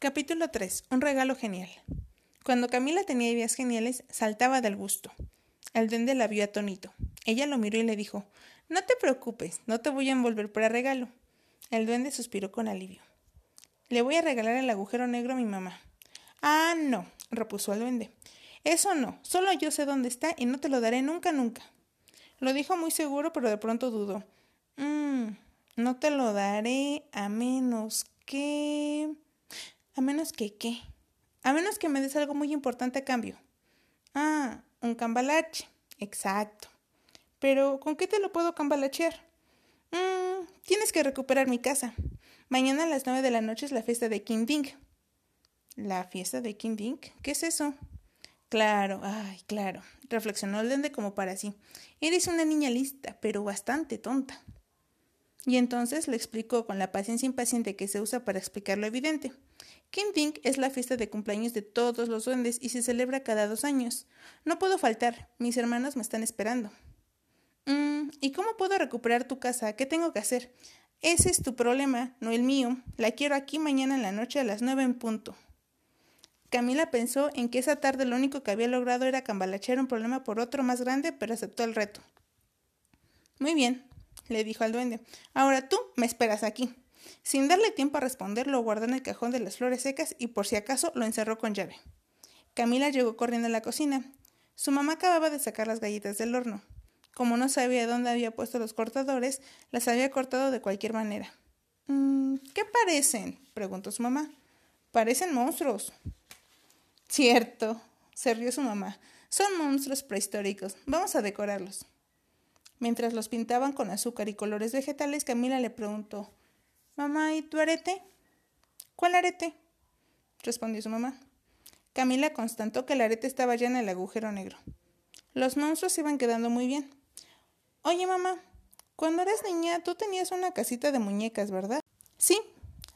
Capítulo 3. Un regalo genial. Cuando Camila tenía ideas geniales, saltaba del gusto. El duende la vio atónito. Ella lo miró y le dijo No te preocupes, no te voy a envolver para regalo. El duende suspiró con alivio. Le voy a regalar el agujero negro a mi mamá. Ah, no, repuso el duende. Eso no, solo yo sé dónde está y no te lo daré nunca, nunca. Lo dijo muy seguro, pero de pronto dudó. Mmm, no te lo daré a menos que... A menos que qué. A menos que me des algo muy importante a cambio. Ah, un cambalache. Exacto. Pero, ¿con qué te lo puedo cambalachear? Mmm, tienes que recuperar mi casa. Mañana a las nueve de la noche es la fiesta de King Ding. ¿La fiesta de King Ding? ¿Qué es eso? Claro, ay, claro, reflexionó el duende como para sí. Eres una niña lista, pero bastante tonta. Y entonces le explicó con la paciencia impaciente que se usa para explicar lo evidente. King es la fiesta de cumpleaños de todos los duendes y se celebra cada dos años. No puedo faltar, mis hermanos me están esperando. Mm, ¿Y cómo puedo recuperar tu casa? ¿Qué tengo que hacer? Ese es tu problema, no el mío. La quiero aquí mañana en la noche a las nueve en punto. Camila pensó en que esa tarde lo único que había logrado era cambalachear un problema por otro más grande, pero aceptó el reto. Muy bien, le dijo al duende. Ahora tú me esperas aquí. Sin darle tiempo a responder, lo guardó en el cajón de las flores secas y por si acaso lo encerró con llave. Camila llegó corriendo a la cocina. Su mamá acababa de sacar las galletas del horno. Como no sabía dónde había puesto los cortadores, las había cortado de cualquier manera. Mm, ¿Qué parecen? preguntó su mamá. Parecen monstruos. Cierto, se rió su mamá. Son monstruos prehistóricos. Vamos a decorarlos. Mientras los pintaban con azúcar y colores vegetales, Camila le preguntó Mamá, ¿y tu arete? ¿Cuál arete? respondió su mamá. Camila constató que el arete estaba ya en el agujero negro. Los monstruos iban quedando muy bien. Oye, mamá, cuando eras niña tú tenías una casita de muñecas, ¿verdad? Sí,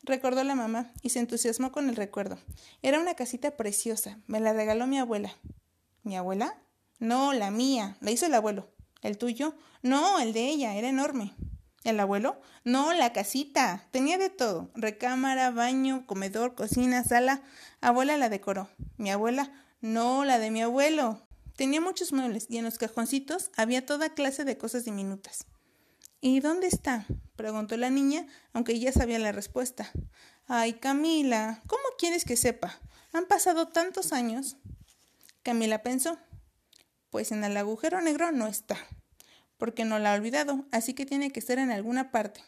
recordó la mamá y se entusiasmó con el recuerdo. Era una casita preciosa. Me la regaló mi abuela. ¿Mi abuela? No, la mía. La hizo el abuelo. ¿El tuyo? No, el de ella. Era enorme. ¿El abuelo? No, la casita. Tenía de todo. Recámara, baño, comedor, cocina, sala. Abuela la decoró. ¿Mi abuela? No, la de mi abuelo. Tenía muchos muebles y en los cajoncitos había toda clase de cosas diminutas. ¿Y dónde está? preguntó la niña, aunque ya sabía la respuesta. Ay, Camila, ¿cómo quieres que sepa? Han pasado tantos años. Camila pensó. Pues en el agujero negro no está, porque no la ha olvidado, así que tiene que estar en alguna parte.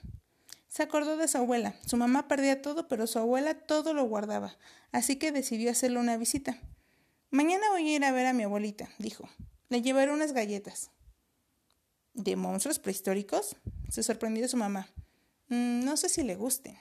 Se acordó de su abuela. Su mamá perdía todo, pero su abuela todo lo guardaba, así que decidió hacerle una visita. Mañana voy a ir a ver a mi abuelita, dijo. Le llevaré unas galletas. ¿De monstruos prehistóricos? Se sorprendió su mamá. Mm, no sé si le guste.